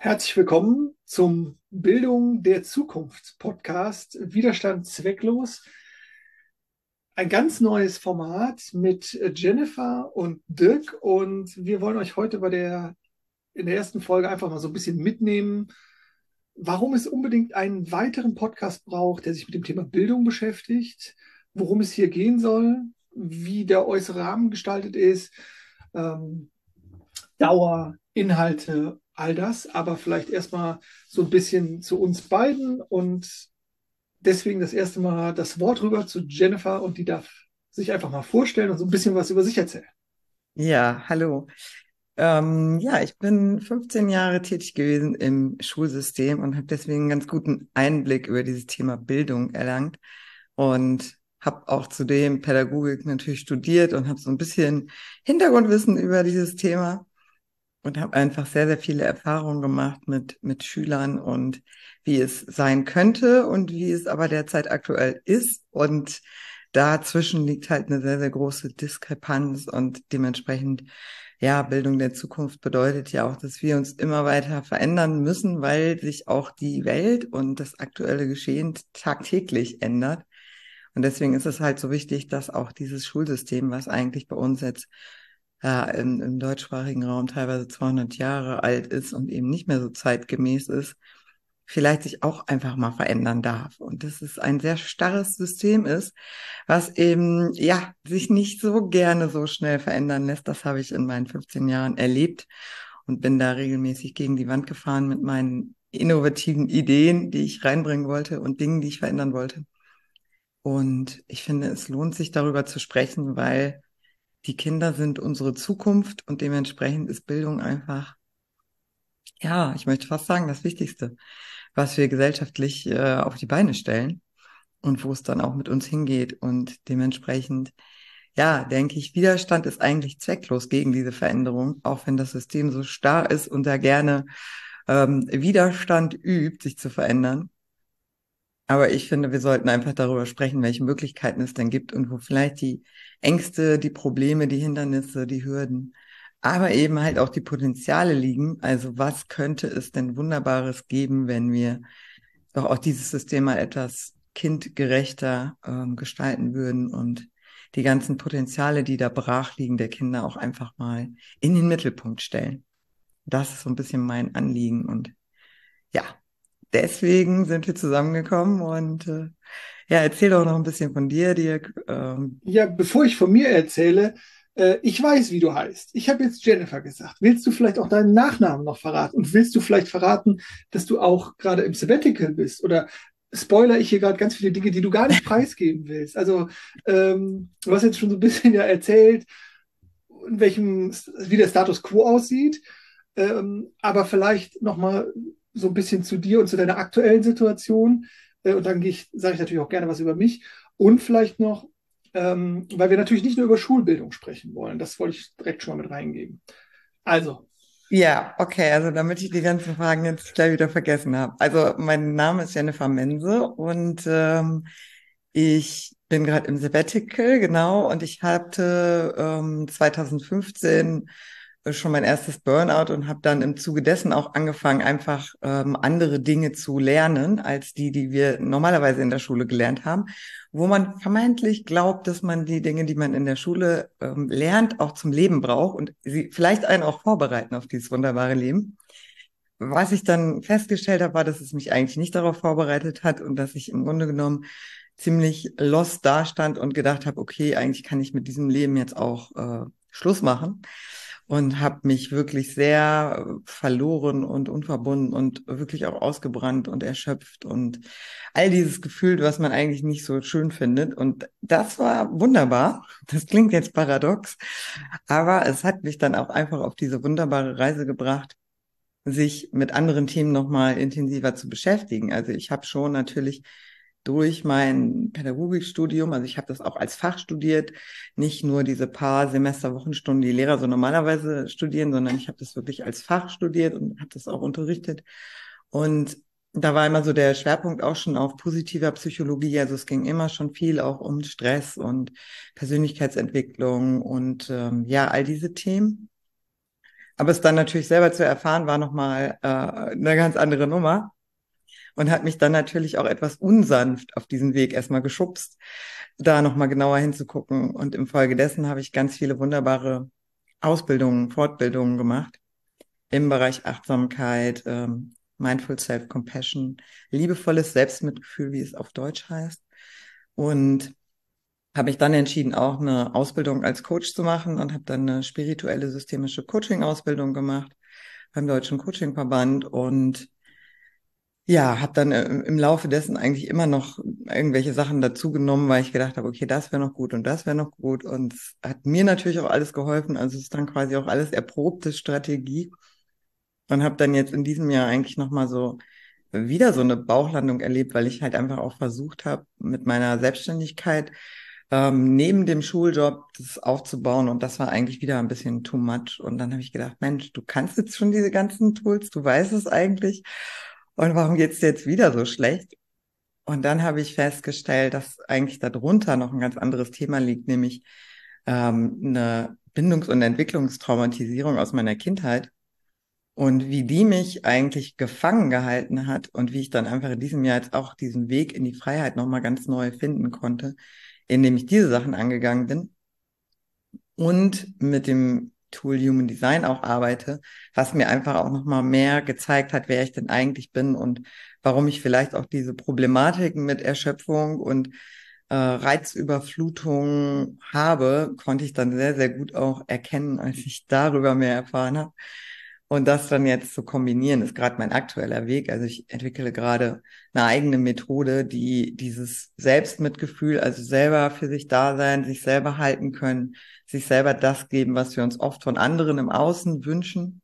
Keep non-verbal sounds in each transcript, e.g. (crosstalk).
Herzlich willkommen zum Bildung der Zukunft Podcast Widerstand zwecklos. Ein ganz neues Format mit Jennifer und Dirk und wir wollen euch heute bei der in der ersten Folge einfach mal so ein bisschen mitnehmen, warum es unbedingt einen weiteren Podcast braucht, der sich mit dem Thema Bildung beschäftigt, worum es hier gehen soll, wie der äußere Rahmen gestaltet ist, ähm, Dauer, Inhalte all das, aber vielleicht erstmal so ein bisschen zu uns beiden und deswegen das erste Mal das Wort rüber zu Jennifer und die darf sich einfach mal vorstellen und so ein bisschen was über sich erzählen. Ja, hallo. Ähm, ja, ich bin 15 Jahre tätig gewesen im Schulsystem und habe deswegen einen ganz guten Einblick über dieses Thema Bildung erlangt und habe auch zudem Pädagogik natürlich studiert und habe so ein bisschen Hintergrundwissen über dieses Thema und habe einfach sehr, sehr viele Erfahrungen gemacht mit, mit Schülern und wie es sein könnte und wie es aber derzeit aktuell ist. Und dazwischen liegt halt eine sehr, sehr große Diskrepanz und dementsprechend, ja, Bildung der Zukunft bedeutet ja auch, dass wir uns immer weiter verändern müssen, weil sich auch die Welt und das aktuelle Geschehen tagtäglich ändert. Und deswegen ist es halt so wichtig, dass auch dieses Schulsystem, was eigentlich bei uns jetzt ja, im, im deutschsprachigen Raum teilweise 200 Jahre alt ist und eben nicht mehr so zeitgemäß ist, vielleicht sich auch einfach mal verändern darf. Und das ist ein sehr starres System ist, was eben, ja, sich nicht so gerne so schnell verändern lässt. Das habe ich in meinen 15 Jahren erlebt und bin da regelmäßig gegen die Wand gefahren mit meinen innovativen Ideen, die ich reinbringen wollte und Dingen, die ich verändern wollte. Und ich finde, es lohnt sich darüber zu sprechen, weil die Kinder sind unsere Zukunft und dementsprechend ist Bildung einfach, ja, ich möchte fast sagen, das Wichtigste, was wir gesellschaftlich äh, auf die Beine stellen und wo es dann auch mit uns hingeht. Und dementsprechend, ja, denke ich, Widerstand ist eigentlich zwecklos gegen diese Veränderung, auch wenn das System so starr ist und da gerne ähm, Widerstand übt, sich zu verändern. Aber ich finde, wir sollten einfach darüber sprechen, welche Möglichkeiten es denn gibt und wo vielleicht die Ängste, die Probleme, die Hindernisse, die Hürden, aber eben halt auch die Potenziale liegen. Also was könnte es denn Wunderbares geben, wenn wir doch auch dieses System mal etwas kindgerechter ähm, gestalten würden und die ganzen Potenziale, die da brach liegen, der Kinder auch einfach mal in den Mittelpunkt stellen. Das ist so ein bisschen mein Anliegen und ja, deswegen sind wir zusammengekommen und äh, ja, erzähl doch noch ein bisschen von dir, Dirk. Ähm. Ja, bevor ich von mir erzähle, äh, ich weiß, wie du heißt. Ich habe jetzt Jennifer gesagt. Willst du vielleicht auch deinen Nachnamen noch verraten? Und willst du vielleicht verraten, dass du auch gerade im Sabbatical bist? Oder spoiler ich hier gerade ganz viele Dinge, die du gar nicht (laughs) preisgeben willst? Also, ähm, du hast jetzt schon so ein bisschen ja erzählt, in welchem, wie der Status quo aussieht. Ähm, aber vielleicht nochmal so ein bisschen zu dir und zu deiner aktuellen Situation. Äh, und dann sage ich natürlich auch gerne was über mich. Und vielleicht noch, ähm, weil wir natürlich nicht nur über Schulbildung sprechen wollen. Das wollte ich direkt schon mal mit reingeben. Also. Ja, okay, also damit ich die ganzen Fragen jetzt gleich wieder vergessen habe. Also mein Name ist Jennifer Mense und ähm, ich bin gerade im Sabbatical, genau, und ich hatte ähm, 2015 schon mein erstes Burnout und habe dann im Zuge dessen auch angefangen, einfach ähm, andere Dinge zu lernen, als die, die wir normalerweise in der Schule gelernt haben, wo man vermeintlich glaubt, dass man die Dinge, die man in der Schule ähm, lernt, auch zum Leben braucht und sie vielleicht einen auch vorbereiten auf dieses wunderbare Leben. Was ich dann festgestellt habe, war, dass es mich eigentlich nicht darauf vorbereitet hat und dass ich im Grunde genommen ziemlich lost dastand und gedacht habe, okay, eigentlich kann ich mit diesem Leben jetzt auch äh, Schluss machen und habe mich wirklich sehr verloren und unverbunden und wirklich auch ausgebrannt und erschöpft und all dieses Gefühl, was man eigentlich nicht so schön findet. Und das war wunderbar. Das klingt jetzt paradox, aber es hat mich dann auch einfach auf diese wunderbare Reise gebracht, sich mit anderen Themen nochmal intensiver zu beschäftigen. Also ich habe schon natürlich durch mein Pädagogikstudium, also ich habe das auch als Fach studiert, nicht nur diese paar Semester, Wochenstunden, die Lehrer so normalerweise studieren, sondern ich habe das wirklich als Fach studiert und habe das auch unterrichtet. Und da war immer so der Schwerpunkt auch schon auf positiver Psychologie. Also es ging immer schon viel auch um Stress und Persönlichkeitsentwicklung und ähm, ja, all diese Themen. Aber es dann natürlich selber zu erfahren, war nochmal äh, eine ganz andere Nummer und hat mich dann natürlich auch etwas unsanft auf diesen Weg erstmal geschubst, da nochmal genauer hinzugucken. Und im Folge dessen habe ich ganz viele wunderbare Ausbildungen, Fortbildungen gemacht im Bereich Achtsamkeit, ähm, Mindful Self-Compassion, liebevolles Selbstmitgefühl, wie es auf Deutsch heißt. Und habe ich dann entschieden, auch eine Ausbildung als Coach zu machen und habe dann eine spirituelle systemische Coaching-Ausbildung gemacht beim Deutschen Coachingverband und ja, habe dann äh, im Laufe dessen eigentlich immer noch irgendwelche Sachen dazugenommen, weil ich gedacht habe, okay, das wäre noch gut und das wäre noch gut. Und es hat mir natürlich auch alles geholfen. Also es ist dann quasi auch alles erprobte Strategie. Und habe dann jetzt in diesem Jahr eigentlich nochmal so wieder so eine Bauchlandung erlebt, weil ich halt einfach auch versucht habe, mit meiner Selbstständigkeit ähm, neben dem Schuljob das aufzubauen. Und das war eigentlich wieder ein bisschen too much. Und dann habe ich gedacht, Mensch, du kannst jetzt schon diese ganzen Tools, du weißt es eigentlich. Und warum geht's dir jetzt wieder so schlecht? Und dann habe ich festgestellt, dass eigentlich darunter noch ein ganz anderes Thema liegt, nämlich ähm, eine Bindungs- und Entwicklungstraumatisierung aus meiner Kindheit und wie die mich eigentlich gefangen gehalten hat und wie ich dann einfach in diesem Jahr jetzt auch diesen Weg in die Freiheit nochmal ganz neu finden konnte, indem ich diese Sachen angegangen bin und mit dem Tool Human Design auch arbeite, was mir einfach auch nochmal mehr gezeigt hat, wer ich denn eigentlich bin und warum ich vielleicht auch diese Problematiken mit Erschöpfung und äh, Reizüberflutung habe, konnte ich dann sehr, sehr gut auch erkennen, als ich darüber mehr erfahren habe. Und das dann jetzt zu kombinieren, ist gerade mein aktueller Weg. Also ich entwickle gerade eine eigene Methode, die dieses Selbstmitgefühl, also selber für sich da sein, sich selber halten können, sich selber das geben, was wir uns oft von anderen im Außen wünschen.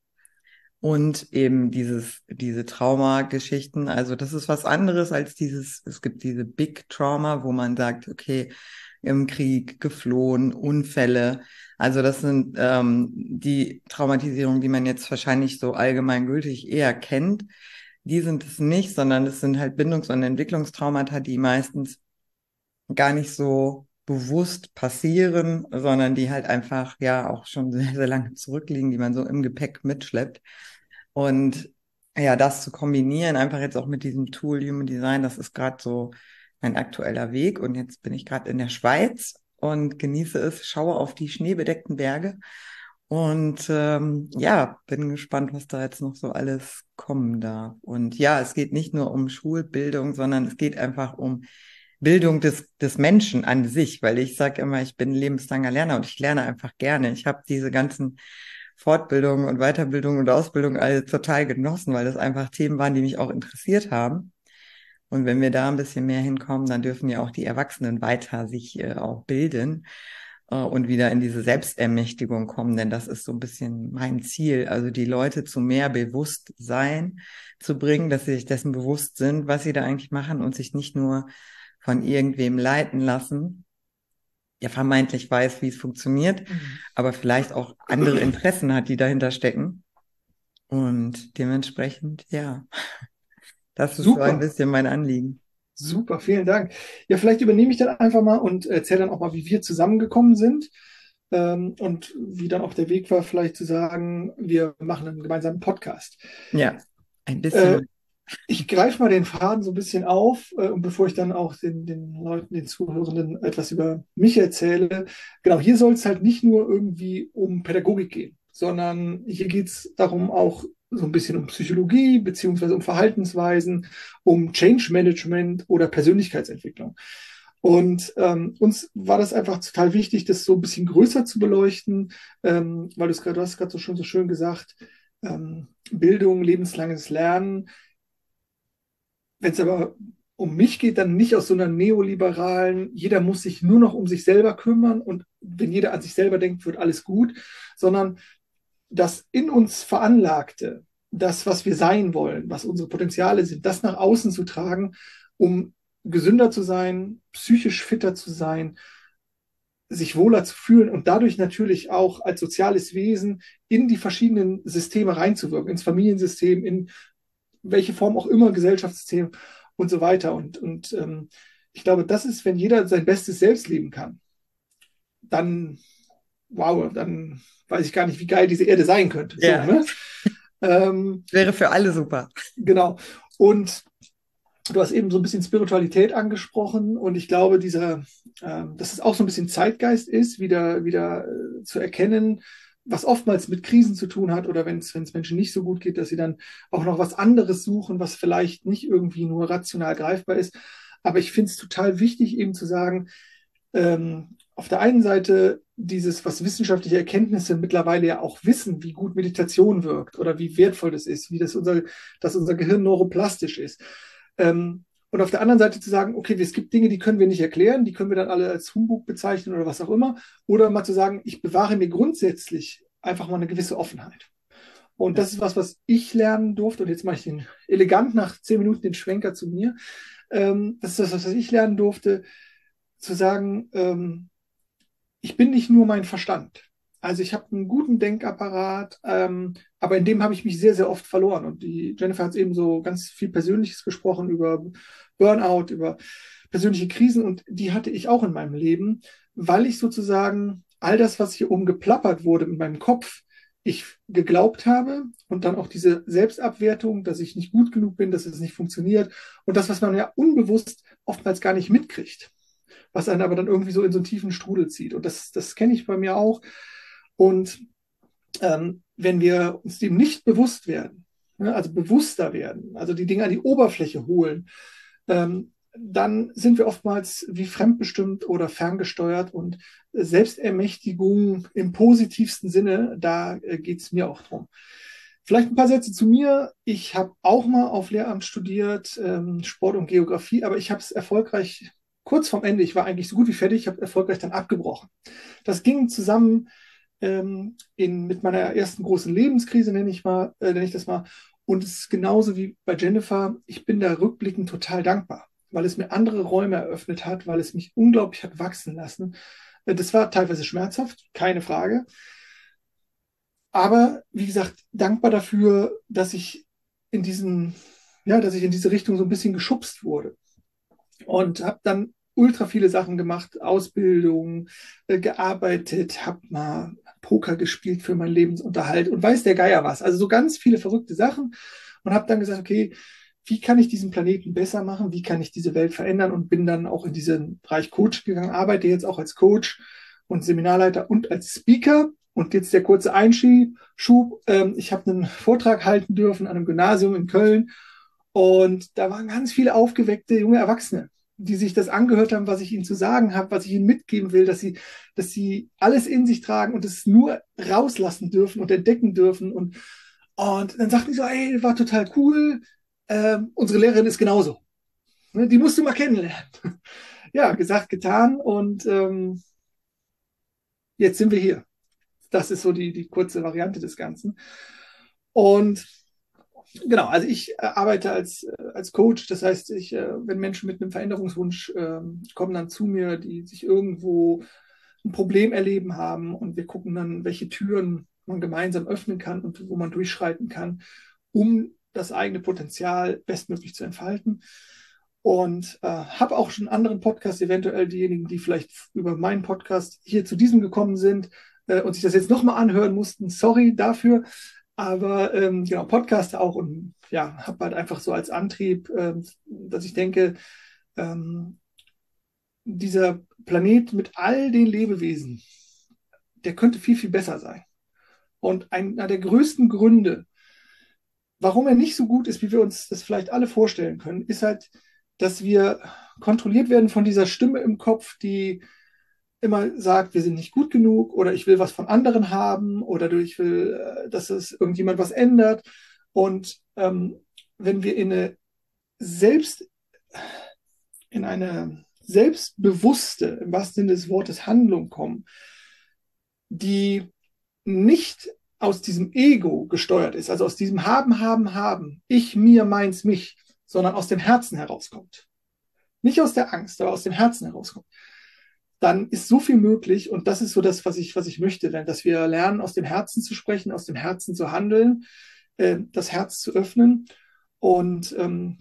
Und eben dieses, diese Traumageschichten. Also das ist was anderes als dieses, es gibt diese Big Trauma, wo man sagt, okay, im Krieg geflohen, Unfälle. Also das sind ähm, die Traumatisierungen, die man jetzt wahrscheinlich so allgemeingültig eher kennt. Die sind es nicht, sondern es sind halt Bindungs- und Entwicklungstraumata, die meistens gar nicht so bewusst passieren, sondern die halt einfach ja auch schon sehr, sehr lange zurückliegen, die man so im Gepäck mitschleppt. Und ja, das zu kombinieren, einfach jetzt auch mit diesem Tool Human Design, das ist gerade so mein aktueller Weg. Und jetzt bin ich gerade in der Schweiz und genieße es, schaue auf die schneebedeckten Berge. Und ähm, ja, bin gespannt, was da jetzt noch so alles kommen darf. Und ja, es geht nicht nur um Schulbildung, sondern es geht einfach um Bildung des, des Menschen an sich, weil ich sage immer, ich bin lebenslanger Lerner und ich lerne einfach gerne. Ich habe diese ganzen Fortbildungen und Weiterbildungen und Ausbildungen alle total genossen, weil das einfach Themen waren, die mich auch interessiert haben. Und wenn wir da ein bisschen mehr hinkommen, dann dürfen ja auch die Erwachsenen weiter sich äh, auch bilden äh, und wieder in diese Selbstermächtigung kommen, denn das ist so ein bisschen mein Ziel, also die Leute zu mehr Bewusstsein zu bringen, dass sie sich dessen bewusst sind, was sie da eigentlich machen und sich nicht nur von irgendwem leiten lassen, der vermeintlich weiß, wie es funktioniert, mhm. aber vielleicht auch andere Interessen hat, die dahinter stecken. Und dementsprechend, ja. Das ist Super. so ein bisschen mein Anliegen. Super, vielen Dank. Ja, vielleicht übernehme ich dann einfach mal und erzähle dann auch mal, wie wir zusammengekommen sind ähm, und wie dann auch der Weg war, vielleicht zu sagen, wir machen einen gemeinsamen Podcast. Ja, ein bisschen. Äh, ich greife mal den Faden so ein bisschen auf äh, und bevor ich dann auch den, den Leuten, den Zuhörenden etwas über mich erzähle, genau, hier soll es halt nicht nur irgendwie um Pädagogik gehen, sondern hier geht es darum, auch so ein bisschen um Psychologie beziehungsweise um Verhaltensweisen, um Change Management oder Persönlichkeitsentwicklung. Und ähm, uns war das einfach total wichtig, das so ein bisschen größer zu beleuchten, ähm, weil du es gerade, du hast gerade so schon so schön gesagt, ähm, Bildung, lebenslanges Lernen. Wenn es aber um mich geht, dann nicht aus so einer neoliberalen, jeder muss sich nur noch um sich selber kümmern und wenn jeder an sich selber denkt, wird alles gut, sondern das in uns Veranlagte, das, was wir sein wollen, was unsere Potenziale sind, das nach außen zu tragen, um gesünder zu sein, psychisch fitter zu sein, sich wohler zu fühlen und dadurch natürlich auch als soziales Wesen in die verschiedenen Systeme reinzuwirken, ins Familiensystem, in welche Form auch immer, Gesellschaftssystem und so weiter. Und, und ähm, ich glaube, das ist, wenn jeder sein bestes Selbst leben kann, dann wow, dann weiß ich gar nicht, wie geil diese Erde sein könnte. Ja. So, ne? (laughs) ähm, Wäre für alle super. Genau. Und du hast eben so ein bisschen Spiritualität angesprochen und ich glaube, dieser, äh, dass es auch so ein bisschen Zeitgeist ist, wieder, wieder äh, zu erkennen, was oftmals mit Krisen zu tun hat oder wenn es Menschen nicht so gut geht, dass sie dann auch noch was anderes suchen, was vielleicht nicht irgendwie nur rational greifbar ist. Aber ich finde es total wichtig, eben zu sagen, ähm, auf der einen Seite dieses, was wissenschaftliche Erkenntnisse mittlerweile ja auch wissen, wie gut Meditation wirkt oder wie wertvoll das ist, wie das unser, dass unser Gehirn neuroplastisch ist. Ähm, und auf der anderen Seite zu sagen, okay, es gibt Dinge, die können wir nicht erklären, die können wir dann alle als Humbug bezeichnen oder was auch immer. Oder mal zu sagen, ich bewahre mir grundsätzlich einfach mal eine gewisse Offenheit. Und das ist was, was ich lernen durfte. Und jetzt mache ich den elegant nach zehn Minuten den Schwenker zu mir. Ähm, das ist das, was ich lernen durfte, zu sagen, ähm, ich bin nicht nur mein Verstand. Also ich habe einen guten Denkapparat, ähm, aber in dem habe ich mich sehr, sehr oft verloren. Und die Jennifer hat eben so ganz viel Persönliches gesprochen über Burnout, über persönliche Krisen und die hatte ich auch in meinem Leben, weil ich sozusagen all das, was hier oben geplappert wurde mit meinem Kopf, ich geglaubt habe und dann auch diese Selbstabwertung, dass ich nicht gut genug bin, dass es nicht funktioniert und das, was man ja unbewusst oftmals gar nicht mitkriegt, was einen aber dann irgendwie so in so einen tiefen Strudel zieht. Und das, das kenne ich bei mir auch. Und ähm, wenn wir uns dem nicht bewusst werden, ne, also bewusster werden, also die Dinge an die Oberfläche holen, ähm, dann sind wir oftmals wie fremdbestimmt oder ferngesteuert und Selbstermächtigung im positivsten Sinne, da äh, geht es mir auch drum. Vielleicht ein paar Sätze zu mir. Ich habe auch mal auf Lehramt studiert, ähm, Sport und Geografie, aber ich habe es erfolgreich kurz vorm Ende, ich war eigentlich so gut wie fertig, ich habe erfolgreich dann abgebrochen. Das ging zusammen ähm, in, mit meiner ersten großen Lebenskrise, nenne ich, mal, äh, nenne ich das mal. Und es ist genauso wie bei Jennifer, ich bin da rückblickend total dankbar, weil es mir andere Räume eröffnet hat, weil es mich unglaublich hat wachsen lassen. Äh, das war teilweise schmerzhaft, keine Frage. Aber wie gesagt, dankbar dafür, dass ich in diesen, ja, dass ich in diese Richtung so ein bisschen geschubst wurde. Und habe dann ultra viele Sachen gemacht, Ausbildung, äh, gearbeitet, habe mal Poker gespielt für meinen Lebensunterhalt und weiß der Geier was. Also so ganz viele verrückte Sachen und habe dann gesagt, okay, wie kann ich diesen Planeten besser machen? Wie kann ich diese Welt verändern? Und bin dann auch in diesen Bereich Coach gegangen, arbeite jetzt auch als Coach und Seminarleiter und als Speaker. Und jetzt der kurze Einschub. Ähm, ich habe einen Vortrag halten dürfen an einem Gymnasium in Köln. Und da waren ganz viele aufgeweckte junge Erwachsene, die sich das angehört haben, was ich ihnen zu sagen habe, was ich ihnen mitgeben will, dass sie, dass sie alles in sich tragen und es nur rauslassen dürfen und entdecken dürfen. Und, und dann sagten die so, ey, war total cool. Ähm, unsere Lehrerin ist genauso. Ne, die musst du mal kennenlernen. (laughs) ja, gesagt, getan. Und ähm, jetzt sind wir hier. Das ist so die, die kurze Variante des Ganzen. Und Genau, also ich äh, arbeite als, äh, als Coach. Das heißt, ich, äh, wenn Menschen mit einem Veränderungswunsch ähm, kommen dann zu mir, die sich irgendwo ein Problem erleben haben und wir gucken dann, welche Türen man gemeinsam öffnen kann und wo man durchschreiten kann, um das eigene Potenzial bestmöglich zu entfalten. Und äh, habe auch schon anderen Podcasts, eventuell diejenigen, die vielleicht über meinen Podcast hier zu diesem gekommen sind äh, und sich das jetzt nochmal anhören mussten. Sorry dafür. Aber ähm, genau, Podcast auch und ja, habe halt einfach so als Antrieb, ähm, dass ich denke, ähm, dieser Planet mit all den Lebewesen, der könnte viel, viel besser sein. Und einer der größten Gründe, warum er nicht so gut ist, wie wir uns das vielleicht alle vorstellen können, ist halt, dass wir kontrolliert werden von dieser Stimme im Kopf, die immer sagt, wir sind nicht gut genug oder ich will was von anderen haben oder ich will, äh, dass es irgendjemand was ändert. Und ähm, wenn wir in eine selbst in eine selbstbewusste, im wahrsten Sinne des Wortes, Handlung kommen, die nicht aus diesem Ego gesteuert ist, also aus diesem Haben, Haben, Haben, ich, mir, meins, mich, sondern aus dem Herzen herauskommt. Nicht aus der Angst, aber aus dem Herzen herauskommt dann ist so viel möglich und das ist so das, was ich, was ich möchte, dass wir lernen, aus dem Herzen zu sprechen, aus dem Herzen zu handeln, äh, das Herz zu öffnen und ähm,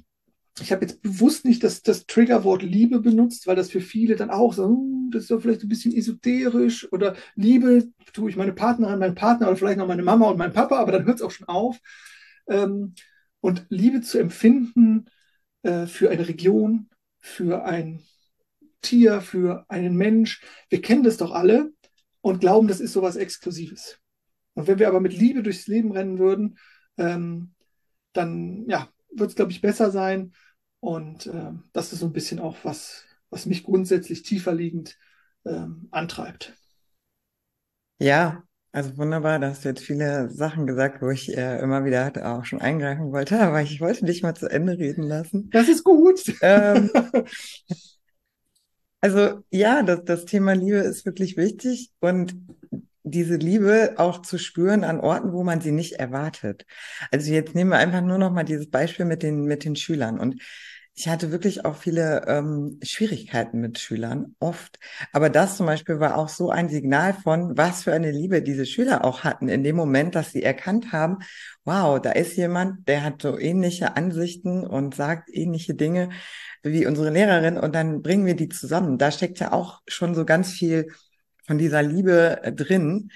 ich habe jetzt bewusst nicht das, das Triggerwort Liebe benutzt, weil das für viele dann auch so, hm, das ist doch vielleicht ein bisschen esoterisch oder Liebe tue ich meine Partnerin, meinen Partner oder vielleicht noch meine Mama und meinen Papa, aber dann hört es auch schon auf. Ähm, und Liebe zu empfinden äh, für eine Region, für ein Tier, für einen Mensch, wir kennen das doch alle und glauben, das ist sowas Exklusives. Und wenn wir aber mit Liebe durchs Leben rennen würden, ähm, dann ja, wird es, glaube ich, besser sein. Und äh, das ist so ein bisschen auch was, was mich grundsätzlich tiefer liegend ähm, antreibt. Ja, also wunderbar, da hast du jetzt viele Sachen gesagt, wo ich äh, immer wieder auch schon eingreifen wollte, aber ich wollte dich mal zu Ende reden lassen. Das ist gut. Ähm, (laughs) also ja, das, das Thema Liebe ist wirklich wichtig und diese Liebe auch zu spüren an Orten, wo man sie nicht erwartet. Also jetzt nehmen wir einfach nur noch mal dieses Beispiel mit den mit den Schülern und ich hatte wirklich auch viele ähm, Schwierigkeiten mit Schülern, oft. Aber das zum Beispiel war auch so ein Signal von, was für eine Liebe diese Schüler auch hatten, in dem Moment, dass sie erkannt haben, wow, da ist jemand, der hat so ähnliche Ansichten und sagt ähnliche Dinge wie unsere Lehrerin und dann bringen wir die zusammen. Da steckt ja auch schon so ganz viel von dieser Liebe äh, drin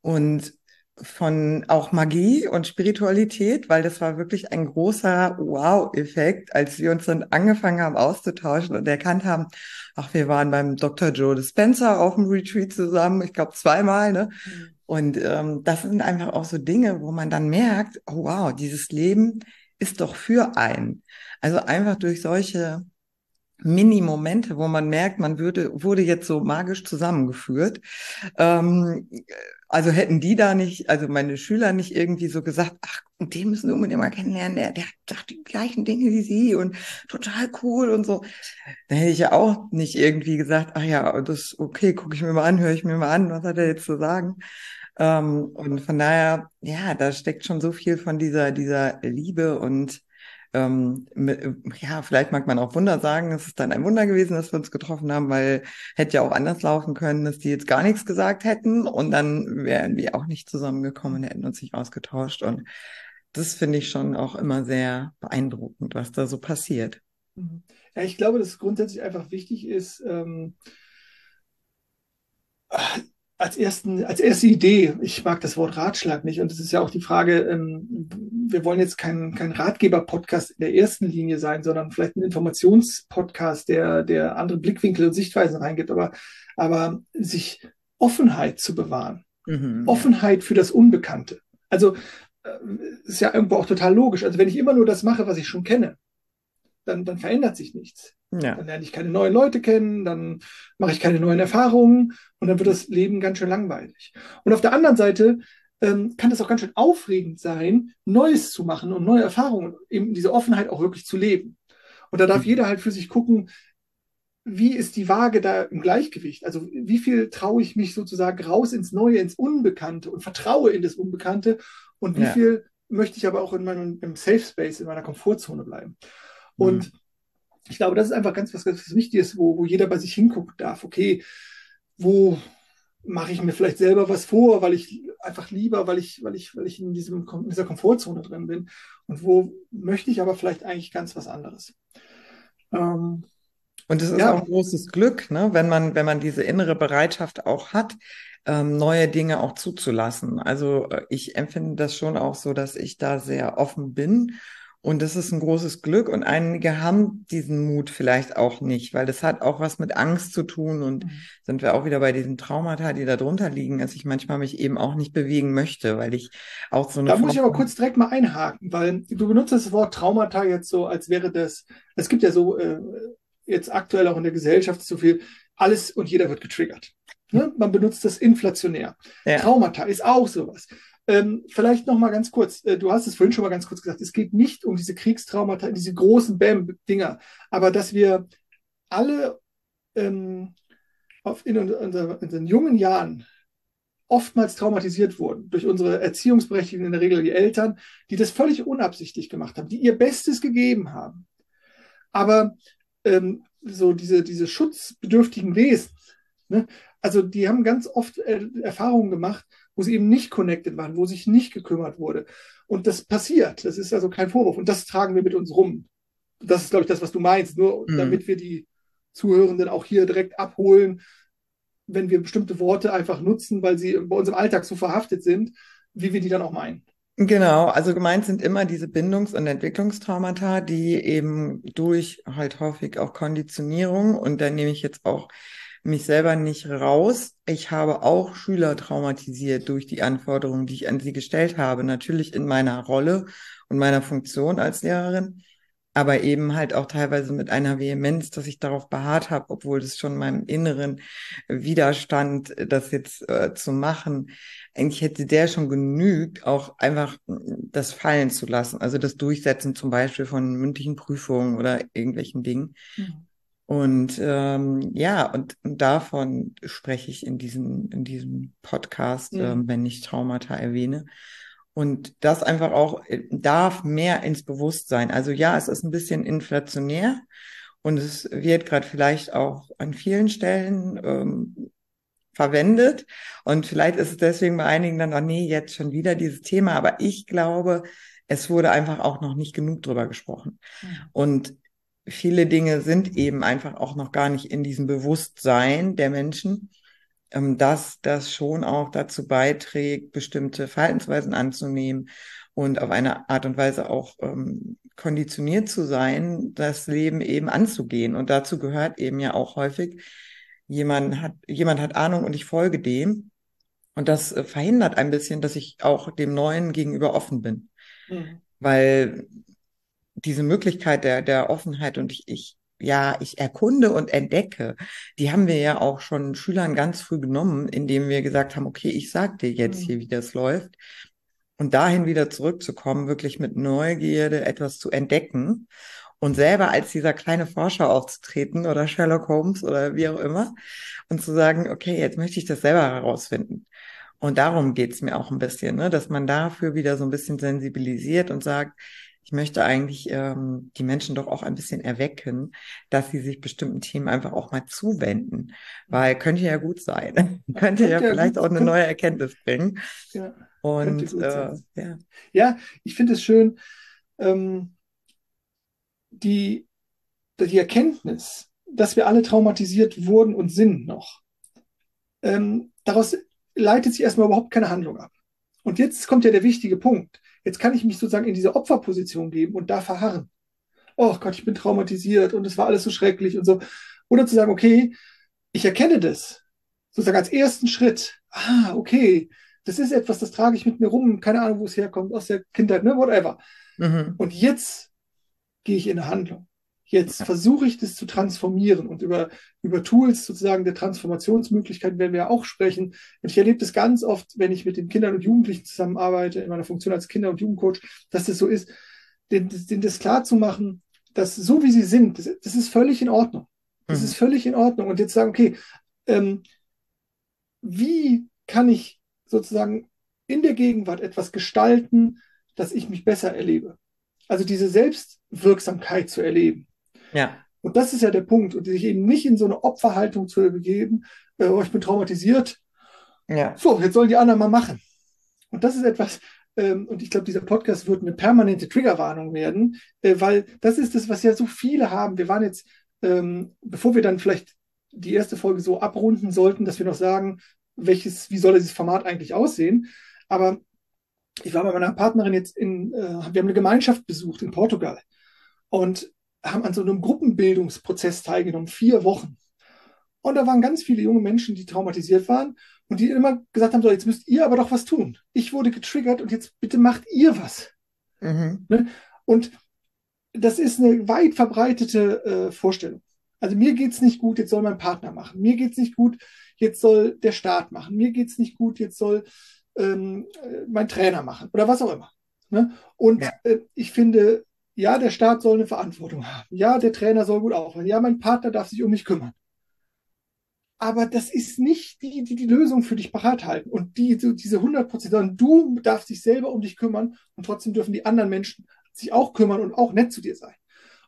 und von auch Magie und Spiritualität, weil das war wirklich ein großer Wow-Effekt, als wir uns dann angefangen haben auszutauschen und erkannt haben, ach, wir waren beim Dr. Joe Dispenza auf dem Retreat zusammen, ich glaube zweimal, ne? Mhm. Und ähm, das sind einfach auch so Dinge, wo man dann merkt, oh wow, dieses Leben ist doch für einen. Also einfach durch solche Mini-Momente, wo man merkt, man würde, wurde jetzt so magisch zusammengeführt. Ähm, also hätten die da nicht, also meine Schüler nicht irgendwie so gesagt, ach, den müssen wir unbedingt mal kennenlernen, der, der sagt die gleichen Dinge wie sie und total cool und so. Dann hätte ich ja auch nicht irgendwie gesagt, ach ja, das okay, gucke ich mir mal an, höre ich mir mal an, was hat er jetzt zu sagen. Ähm, und von daher, ja, da steckt schon so viel von dieser, dieser Liebe und ähm, ja, vielleicht mag man auch Wunder sagen, es ist dann ein Wunder gewesen, dass wir uns getroffen haben, weil hätte ja auch anders laufen können, dass die jetzt gar nichts gesagt hätten und dann wären wir auch nicht zusammengekommen hätten uns nicht ausgetauscht. Und das finde ich schon auch immer sehr beeindruckend, was da so passiert. Mhm. Ja, ich glaube, dass es grundsätzlich einfach wichtig ist, ähm, als, ersten, als erste Idee, ich mag das Wort Ratschlag nicht und es ist ja auch die Frage, ähm, wir wollen jetzt kein, kein Ratgeber-Podcast in der ersten Linie sein, sondern vielleicht ein Informationspodcast, der, der andere Blickwinkel und Sichtweisen reingibt, aber, aber sich Offenheit zu bewahren. Mhm, Offenheit für das Unbekannte. Also äh, ist ja irgendwo auch total logisch. Also wenn ich immer nur das mache, was ich schon kenne, dann, dann verändert sich nichts. Ja. Dann lerne ich keine neuen Leute kennen, dann mache ich keine neuen Erfahrungen und dann wird das Leben ganz schön langweilig. Und auf der anderen Seite ähm, kann das auch ganz schön aufregend sein, Neues zu machen und neue Erfahrungen, eben diese Offenheit auch wirklich zu leben. Und da darf mhm. jeder halt für sich gucken, wie ist die Waage da im Gleichgewicht? Also wie viel traue ich mich sozusagen raus ins Neue, ins Unbekannte und vertraue in das Unbekannte und wie ja. viel möchte ich aber auch in meinem Safe Space, in meiner Komfortzone bleiben? Und mhm. ich glaube, das ist einfach ganz was, ganz Wichtiges, wo, wo jeder bei sich hingucken darf. Okay, wo mache ich mir vielleicht selber was vor, weil ich einfach lieber, weil ich, weil ich, weil ich in, diesem, in dieser Komfortzone drin bin. Und wo möchte ich aber vielleicht eigentlich ganz was anderes. Ähm, und es ist ja. auch ein großes Glück, ne, wenn man, wenn man diese innere Bereitschaft auch hat, ähm, neue Dinge auch zuzulassen. Also äh, ich empfinde das schon auch so, dass ich da sehr offen bin und das ist ein großes Glück. Und einige haben diesen Mut vielleicht auch nicht, weil das hat auch was mit Angst zu tun. Und mhm. sind wir auch wieder bei diesen Traumata, die da drunter liegen, dass ich manchmal mich eben auch nicht bewegen möchte, weil ich auch so eine. Da muss ich aber kurz direkt mal einhaken, weil du benutzt das Wort Traumata jetzt so, als wäre das, es gibt ja so äh, jetzt aktuell auch in der Gesellschaft so viel, alles und jeder wird getriggert. Ne? Man benutzt das inflationär. Ja. Traumata ist auch sowas. Ähm, vielleicht noch mal ganz kurz, äh, du hast es vorhin schon mal ganz kurz gesagt, es geht nicht um diese Kriegstraumata, diese großen Bam-Dinger, aber dass wir alle ähm, auf, in, unser, in unseren jungen Jahren oftmals traumatisiert wurden durch unsere Erziehungsberechtigten, in der Regel die Eltern, die das völlig unabsichtlich gemacht haben, die ihr Bestes gegeben haben. Aber ähm, so diese, diese schutzbedürftigen Wesen, ne? also die haben ganz oft äh, Erfahrungen gemacht, wo sie eben nicht connected waren, wo sich nicht gekümmert wurde. Und das passiert. Das ist also kein Vorwurf. Und das tragen wir mit uns rum. Das ist, glaube ich, das, was du meinst, nur mhm. damit wir die Zuhörenden auch hier direkt abholen, wenn wir bestimmte Worte einfach nutzen, weil sie bei uns im Alltag so verhaftet sind, wie wir die dann auch meinen. Genau, also gemeint sind immer diese Bindungs- und Entwicklungstraumata, die eben durch halt häufig auch Konditionierung und da nehme ich jetzt auch mich selber nicht raus. Ich habe auch Schüler traumatisiert durch die Anforderungen, die ich an sie gestellt habe, natürlich in meiner Rolle und meiner Funktion als Lehrerin aber eben halt auch teilweise mit einer Vehemenz, dass ich darauf beharrt habe, obwohl das schon meinem inneren Widerstand, das jetzt äh, zu machen, eigentlich hätte der schon genügt, auch einfach mm, das fallen zu lassen. Also das Durchsetzen zum Beispiel von mündlichen Prüfungen oder irgendwelchen Dingen. Mhm. Und ähm, ja, und, und davon spreche ich in diesem, in diesem Podcast, mhm. ähm, wenn ich Traumata erwähne. Und das einfach auch äh, darf mehr ins Bewusstsein. Also ja, es ist ein bisschen inflationär und es wird gerade vielleicht auch an vielen Stellen ähm, verwendet. Und vielleicht ist es deswegen bei einigen dann, oh nee, jetzt schon wieder dieses Thema. Aber ich glaube, es wurde einfach auch noch nicht genug drüber gesprochen. Ja. Und viele Dinge sind eben einfach auch noch gar nicht in diesem Bewusstsein der Menschen ähm, dass das schon auch dazu beiträgt, bestimmte Verhaltensweisen anzunehmen und auf eine Art und Weise auch ähm, konditioniert zu sein, das Leben eben anzugehen. Und dazu gehört eben ja auch häufig, jemand hat, jemand hat Ahnung und ich folge dem. Und das äh, verhindert ein bisschen, dass ich auch dem Neuen gegenüber offen bin. Mhm. Weil diese Möglichkeit der, der Offenheit und ich, ich ja, ich erkunde und entdecke, die haben wir ja auch schon Schülern ganz früh genommen, indem wir gesagt haben, okay, ich sag dir jetzt mhm. hier, wie das läuft. Und dahin wieder zurückzukommen, wirklich mit Neugierde etwas zu entdecken und selber als dieser kleine Forscher aufzutreten oder Sherlock Holmes oder wie auch immer und zu sagen, okay, jetzt möchte ich das selber herausfinden. Und darum geht's mir auch ein bisschen, ne? dass man dafür wieder so ein bisschen sensibilisiert und sagt, ich möchte eigentlich ähm, die Menschen doch auch ein bisschen erwecken, dass sie sich bestimmten Themen einfach auch mal zuwenden, weil könnte ja gut sein, (laughs) könnte, ja vielleicht auch eine neue Erkenntnis bringen. Ja, und äh, ja. ja, ich finde es schön, ähm, die, die Erkenntnis, dass wir alle traumatisiert wurden und sind noch. Ähm, daraus leitet sich erstmal überhaupt keine Handlung ab. Und jetzt kommt ja der wichtige Punkt. Jetzt kann ich mich sozusagen in diese Opferposition geben und da verharren. Oh Gott, ich bin traumatisiert und es war alles so schrecklich und so. Oder zu sagen, okay, ich erkenne das. Sozusagen als ersten Schritt. Ah, okay, das ist etwas, das trage ich mit mir rum. Keine Ahnung, wo es herkommt, aus der Kindheit, ne, whatever. Mhm. Und jetzt gehe ich in eine Handlung. Jetzt versuche ich das zu transformieren und über, über Tools sozusagen der Transformationsmöglichkeiten werden wir ja auch sprechen. Und ich erlebe das ganz oft, wenn ich mit den Kindern und Jugendlichen zusammenarbeite, in meiner Funktion als Kinder- und Jugendcoach, dass das so ist, denen, denen das klar zu machen, dass so wie sie sind, das, das ist völlig in Ordnung. Das mhm. ist völlig in Ordnung. Und jetzt sagen, okay, ähm, wie kann ich sozusagen in der Gegenwart etwas gestalten, dass ich mich besser erlebe? Also diese Selbstwirksamkeit zu erleben. Ja. Und das ist ja der Punkt. Und sich eben nicht in so eine Opferhaltung zu begeben, äh, oh, ich bin traumatisiert. Ja. So, jetzt sollen die anderen mal machen. Und das ist etwas, ähm, und ich glaube, dieser Podcast wird eine permanente Triggerwarnung werden, äh, weil das ist das, was ja so viele haben. Wir waren jetzt, ähm, bevor wir dann vielleicht die erste Folge so abrunden sollten, dass wir noch sagen, welches, wie soll dieses Format eigentlich aussehen. Aber ich war bei meiner Partnerin jetzt in, äh, wir haben eine Gemeinschaft besucht in Portugal. Und haben an so einem Gruppenbildungsprozess teilgenommen, vier Wochen. Und da waren ganz viele junge Menschen, die traumatisiert waren und die immer gesagt haben, so, jetzt müsst ihr aber doch was tun. Ich wurde getriggert und jetzt bitte macht ihr was. Mhm. Ne? Und das ist eine weit verbreitete äh, Vorstellung. Also mir geht es nicht gut, jetzt soll mein Partner machen. Mir geht es nicht gut, jetzt soll der Staat machen. Mir geht es nicht gut, jetzt soll ähm, äh, mein Trainer machen oder was auch immer. Ne? Und ja. äh, ich finde, ja, der Staat soll eine Verantwortung haben. Ja, der Trainer soll gut aufhören. Ja, mein Partner darf sich um mich kümmern. Aber das ist nicht die, die die Lösung für dich bereithalten. Und die, so diese 100 Prozent, sondern du darfst dich selber um dich kümmern und trotzdem dürfen die anderen Menschen sich auch kümmern und auch nett zu dir sein.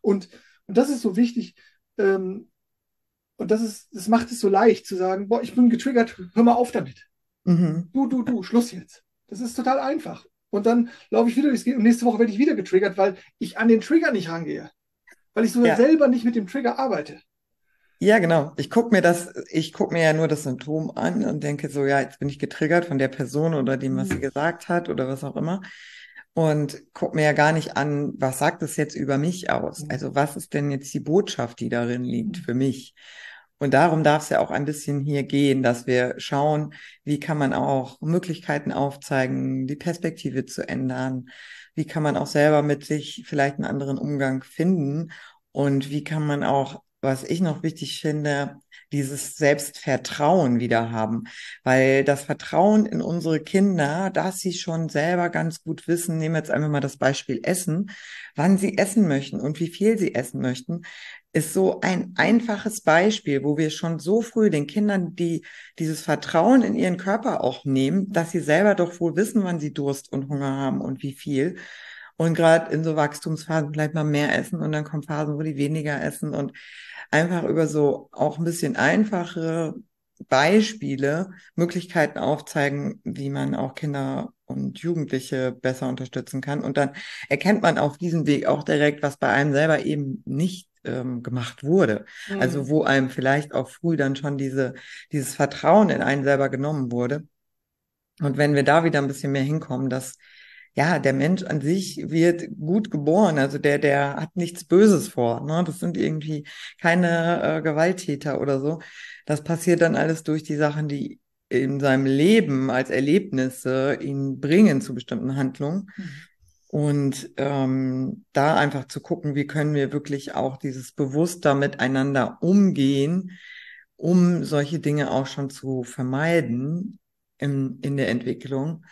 Und, und das ist so wichtig. Ähm, und das ist, das macht es so leicht zu sagen, boah, ich bin getriggert, hör mal auf damit. Mhm. Du, du, du, Schluss jetzt. Das ist total einfach. Und dann laufe ich wieder durchs Gegend und nächste Woche werde ich wieder getriggert, weil ich an den Trigger nicht rangehe. weil ich so Ja. selber nicht mit dem Trigger arbeite. Ja, genau. Ich gucke mir das, ich gucke mir ja nur das Symptom an und denke so, ja, jetzt bin ich getriggert von der Person oder dem, was sie Mhm. gesagt hat oder was auch immer. Und gucke mir ja gar nicht an, was sagt es jetzt über mich aus? Mhm. Also was ist denn jetzt die Botschaft, die darin liegt Mhm. für mich? Und darum darf es ja auch ein bisschen hier gehen, dass wir schauen, wie kann man auch Möglichkeiten aufzeigen, die Perspektive zu ändern. Wie kann man auch selber mit sich vielleicht einen anderen Umgang finden? Und wie kann man auch, was ich noch wichtig finde, dieses Selbstvertrauen wieder haben? Weil das Vertrauen in unsere Kinder, dass sie schon selber ganz gut wissen, nehmen wir jetzt einfach mal das Beispiel Essen, wann sie essen möchten und wie viel sie essen möchten, ist so ein einfaches Beispiel, wo wir schon so früh den Kindern die, dieses Vertrauen in ihren Körper auch nehmen, dass sie selber doch wohl wissen, wann sie Durst und Hunger haben und wie viel. Und gerade in so Wachstumsphasen bleibt man mehr essen und dann kommen Phasen, wo die weniger essen und einfach über so auch ein bisschen einfache Beispiele Möglichkeiten aufzeigen, wie man auch Kinder und Jugendliche besser unterstützen kann. Und dann erkennt man auf diesem Weg auch direkt, was bei einem selber eben nicht ähm, gemacht wurde. Also Mhm. wo einem vielleicht auch früh dann schon diese, dieses Vertrauen in einen selber genommen wurde. Und wenn wir da wieder ein bisschen mehr hinkommen, dass ja, der Mensch an sich wird gut geboren, also der, der hat nichts Böses vor, ne? Das sind irgendwie keine äh, Gewalttäter oder so. Das passiert dann alles durch die Sachen, die in seinem Leben als Erlebnisse ihn bringen zu bestimmten Handlungen. Mhm. Und ähm, da einfach zu gucken, wie können wir wirklich auch dieses bewusster miteinander umgehen, um solche Dinge auch schon zu vermeiden in, in der Entwicklung.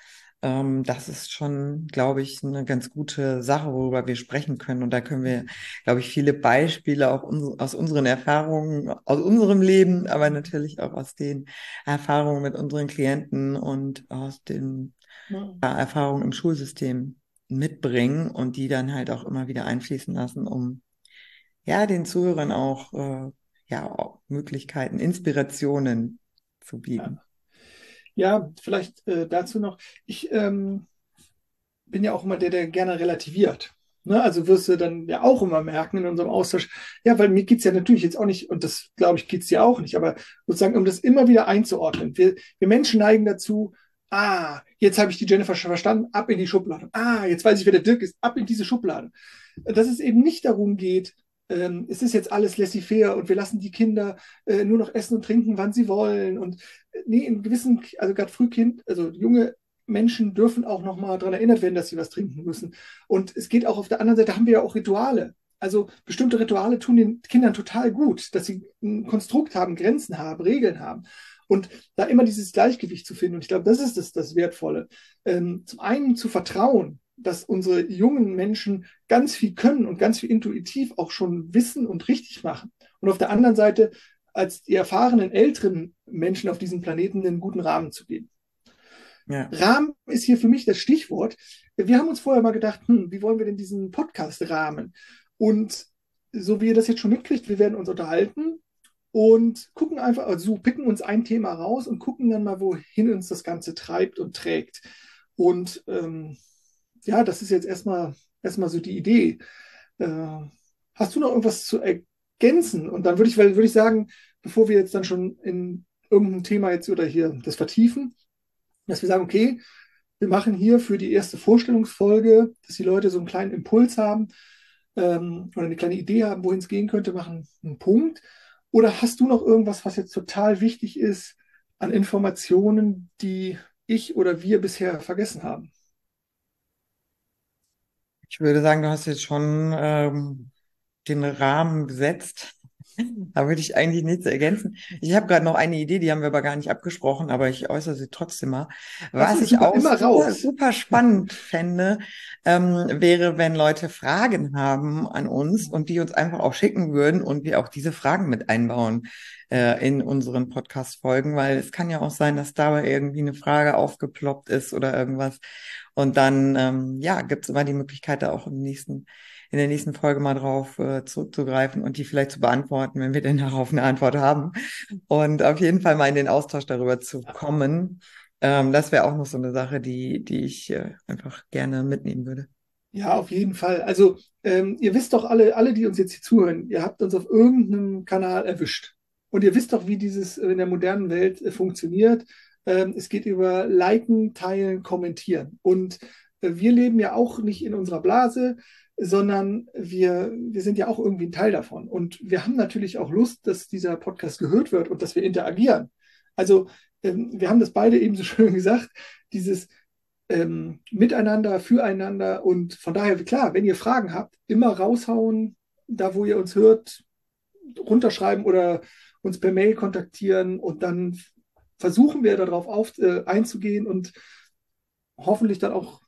Ähm, das ist schon, glaube ich, eine ganz gute Sache, worüber wir sprechen können. Und da können wir, glaube ich, viele Beispiele auch uns, aus unseren Erfahrungen, aus unserem Leben, aber natürlich auch aus den Erfahrungen mit unseren Klienten und aus den Ja. Erfahrungen im Schulsystem mitbringen und die dann halt auch immer wieder einfließen lassen, um ja den Zuhörern auch äh, ja Möglichkeiten, Inspirationen zu bieten. Ja, vielleicht äh, dazu noch. Ich ähm, bin ja auch immer der, der gerne relativiert. Ne? Also wirst du dann ja auch immer merken in unserem Austausch, ja, weil mir geht's ja natürlich jetzt auch nicht, und das glaube ich, geht's dir auch nicht, aber sozusagen, um das immer wieder einzuordnen. Wir, wir Menschen neigen dazu, ah, jetzt habe ich die Jennifer verstanden, ab in die Schublade. Ah, jetzt weiß ich, wer der Dirk ist, ab in diese Schublade. Dass es eben nicht darum geht, ähm, es ist jetzt alles laissez-faire und wir lassen die Kinder äh, nur noch essen und trinken, wann sie wollen. Und äh, nee, in gewissen, also gerade Frühkind, also junge Menschen dürfen auch nochmal daran erinnert werden, dass sie was trinken müssen. Und es geht auch auf der anderen Seite, haben wir ja auch Rituale. Also bestimmte Rituale tun den Kindern total gut, dass sie ein Konstrukt haben, Grenzen haben, Regeln haben. Und da immer dieses Gleichgewicht zu finden. Und ich glaube, das ist das, das Wertvolle. Ähm, zum einen zu vertrauen, dass unsere jungen Menschen ganz viel können und ganz viel intuitiv auch schon wissen und richtig machen. Und auf der anderen Seite als die erfahrenen älteren Menschen auf diesem Planeten einen guten Rahmen zu geben. Ja. Rahmen ist hier für mich das Stichwort. Wir haben uns vorher mal gedacht, hm, wie wollen wir denn diesen Podcast rahmen? Und so wie ihr das jetzt schon mitkriegt, wir werden uns unterhalten und gucken einfach, also picken uns ein Thema raus und gucken dann mal, wohin uns das Ganze treibt und trägt. Und ähm, ja, das ist jetzt erstmal erstmal so die Idee. Äh, hast du noch irgendwas zu ergänzen? Und dann würde ich, würde ich sagen, bevor wir jetzt dann schon in irgendein Thema jetzt oder hier das vertiefen, dass wir sagen, okay, wir machen hier für die erste Vorstellungsfolge, dass die Leute so einen kleinen Impuls haben ähm, oder eine kleine Idee haben, wohin es gehen könnte, machen einen Punkt. Oder hast du noch irgendwas, was jetzt total wichtig ist an Informationen, die ich oder wir bisher vergessen haben? Ich würde sagen, du hast jetzt schon ähm, den Rahmen gesetzt. Da würde ich eigentlich nichts ergänzen. Ich habe gerade noch eine Idee, die haben wir aber gar nicht abgesprochen, aber ich äußere sie trotzdem mal. Was ich auch super, super spannend fände, ähm, wäre, wenn Leute Fragen haben an uns und die uns einfach auch schicken würden und wir auch diese Fragen mit einbauen äh, in unseren Podcast-Folgen, weil es kann ja auch sein, dass dabei irgendwie eine Frage aufgeploppt ist oder irgendwas. Und dann, ähm, ja, gibt es immer die Möglichkeit, da auch im nächsten in der nächsten Folge mal drauf äh, zurückzugreifen und die vielleicht zu beantworten, wenn wir denn darauf eine Antwort haben. Und auf jeden Fall mal in den Austausch darüber zu kommen. Ähm, das wäre auch noch so eine Sache, die, die ich äh, einfach gerne mitnehmen würde. Ja, auf jeden Fall. Also ähm, ihr wisst doch alle, alle, die uns jetzt hier zuhören, ihr habt uns auf irgendeinem Kanal erwischt. Und ihr wisst doch, wie dieses in der modernen Welt äh, funktioniert. Ähm, es geht über Liken, Teilen, Kommentieren. Und äh, wir leben ja auch nicht in unserer Blase, sondern wir, wir sind ja auch irgendwie ein Teil davon. Und wir haben natürlich auch Lust, dass dieser Podcast gehört wird und dass wir interagieren. Also ähm, wir haben das beide eben so (laughs) schön gesagt, dieses ähm, Miteinander, füreinander und von daher, klar, wenn ihr Fragen habt, immer raushauen, da wo ihr uns hört, runterschreiben oder uns per Mail kontaktieren und dann versuchen wir darauf auf, äh, einzugehen und hoffentlich dann auch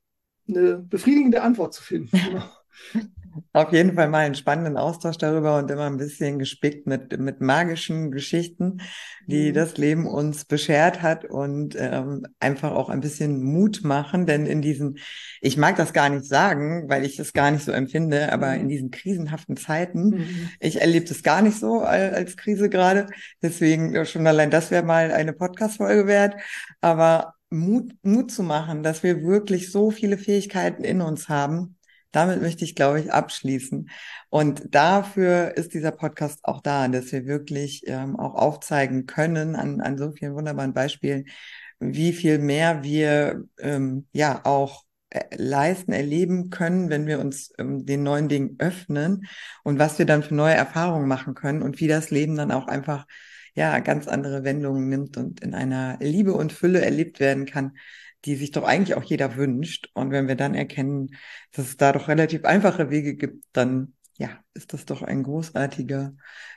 eine befriedigende Antwort zu finden. (laughs) Auf jeden Fall mal einen spannenden Austausch darüber und immer ein bisschen gespickt mit, mit magischen Geschichten, die mhm. das Leben uns beschert hat und ähm, einfach auch ein bisschen Mut machen, denn in diesen, ich mag das gar nicht sagen, weil ich das gar nicht so empfinde, aber mhm. in diesen krisenhaften Zeiten, mhm. ich erlebe das gar nicht so als, als Krise gerade, deswegen schon allein das wäre mal eine Podcast-Folge wert, aber Mut, Mut zu machen, dass wir wirklich so viele Fähigkeiten in uns haben, damit möchte ich, glaube ich, abschließen. Und dafür ist dieser Podcast auch da, dass wir wirklich ähm, auch aufzeigen können an, an so vielen wunderbaren Beispielen, wie viel mehr wir ähm, ja auch äh, leisten, erleben können, wenn wir uns ähm, den neuen Dingen öffnen und was wir dann für neue Erfahrungen machen können und wie das Leben dann auch einfach ja ganz andere Wendungen nimmt und in einer Liebe und Fülle erlebt werden kann, die sich doch eigentlich auch jeder wünscht. Und wenn wir dann erkennen, dass es da doch relativ einfache Wege gibt, dann ja, ist das doch ein großartiger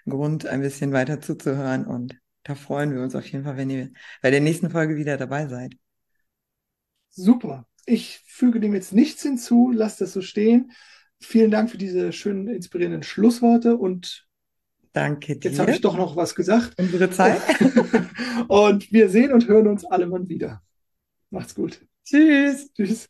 Grund, ein bisschen weiter zuzuhören. Und da freuen wir uns auf jeden Fall, wenn ihr bei der nächsten Folge wieder dabei seid. Super. Ich füge dem jetzt nichts hinzu, lasst das so stehen. Vielen Dank für diese schönen, inspirierenden Schlussworte und Danke dir. Jetzt habe ich doch noch was gesagt. Unsere Zeit. (laughs) und wir sehen und hören uns alle mal wieder. Macht's gut. Tschüss. Tschüss.